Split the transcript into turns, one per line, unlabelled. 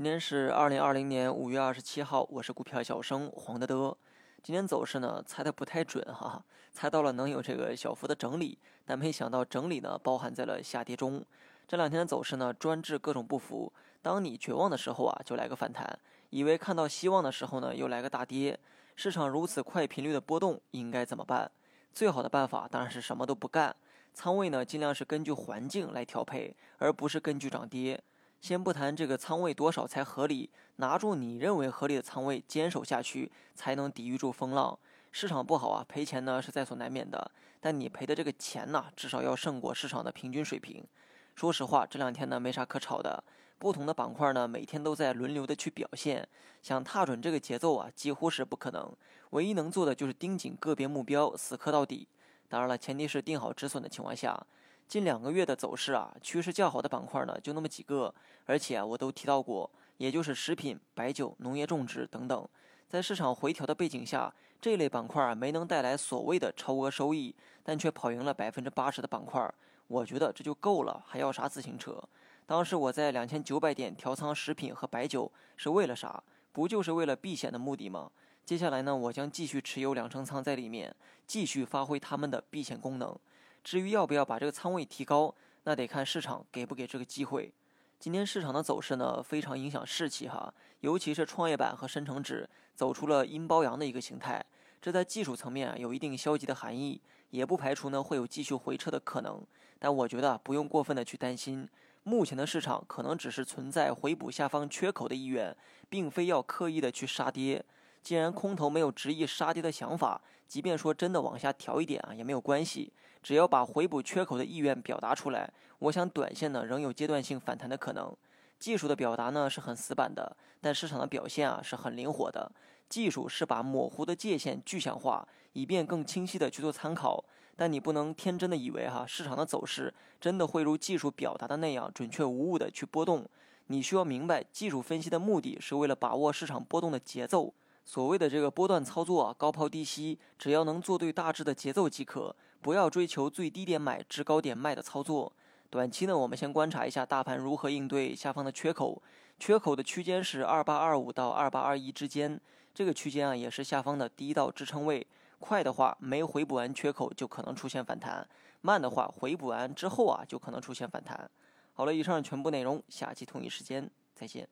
今天是二零二零年五月二十七号，我是股票小生黄德德。今天走势呢，猜的不太准哈，猜到了能有这个小幅的整理，但没想到整理呢包含在了下跌中。这两天的走势呢，专治各种不服。当你绝望的时候啊，就来个反弹；以为看到希望的时候呢，又来个大跌。市场如此快频率的波动，应该怎么办？最好的办法当然是什么都不干，仓位呢尽量是根据环境来调配，而不是根据涨跌。先不谈这个仓位多少才合理，拿住你认为合理的仓位坚守下去，才能抵御住风浪。市场不好啊，赔钱呢是在所难免的，但你赔的这个钱呢，至少要胜过市场的平均水平。说实话，这两天呢没啥可炒的，不同的板块呢每天都在轮流的去表现，想踏准这个节奏啊，几乎是不可能。唯一能做的就是盯紧个别目标，死磕到底。当然了，前提是定好止损的情况下。近两个月的走势啊，趋势较好的板块呢就那么几个，而且啊我都提到过，也就是食品、白酒、农业种植等等。在市场回调的背景下，这类板块没能带来所谓的超额收益，但却跑赢了百分之八十的板块，我觉得这就够了，还要啥自行车？当时我在两千九百点调仓食品和白酒是为了啥？不就是为了避险的目的吗？接下来呢，我将继续持有两成仓在里面，继续发挥他们的避险功能。至于要不要把这个仓位提高，那得看市场给不给这个机会。今天市场的走势呢，非常影响士气哈，尤其是创业板和深成指走出了阴包阳的一个形态，这在技术层面有一定消极的含义，也不排除呢会有继续回撤的可能。但我觉得不用过分的去担心，目前的市场可能只是存在回补下方缺口的意愿，并非要刻意的去杀跌。既然空头没有执意杀跌的想法，即便说真的往下调一点啊，也没有关系。只要把回补缺口的意愿表达出来，我想短线呢仍有阶段性反弹的可能。技术的表达呢是很死板的，但市场的表现啊是很灵活的。技术是把模糊的界限具象化，以便更清晰的去做参考。但你不能天真的以为哈市场的走势真的会如技术表达的那样准确无误的去波动。你需要明白，技术分析的目的是为了把握市场波动的节奏。所谓的这个波段操作啊，高抛低吸，只要能做对大致的节奏即可，不要追求最低点买、至高点卖的操作。短期呢，我们先观察一下大盘如何应对下方的缺口，缺口的区间是二八二五到二八二一之间，这个区间啊也是下方的第一道支撑位。快的话，没回补完缺口就可能出现反弹；慢的话，回补完之后啊就可能出现反弹。好了，以上全部内容，下期同一时间再见。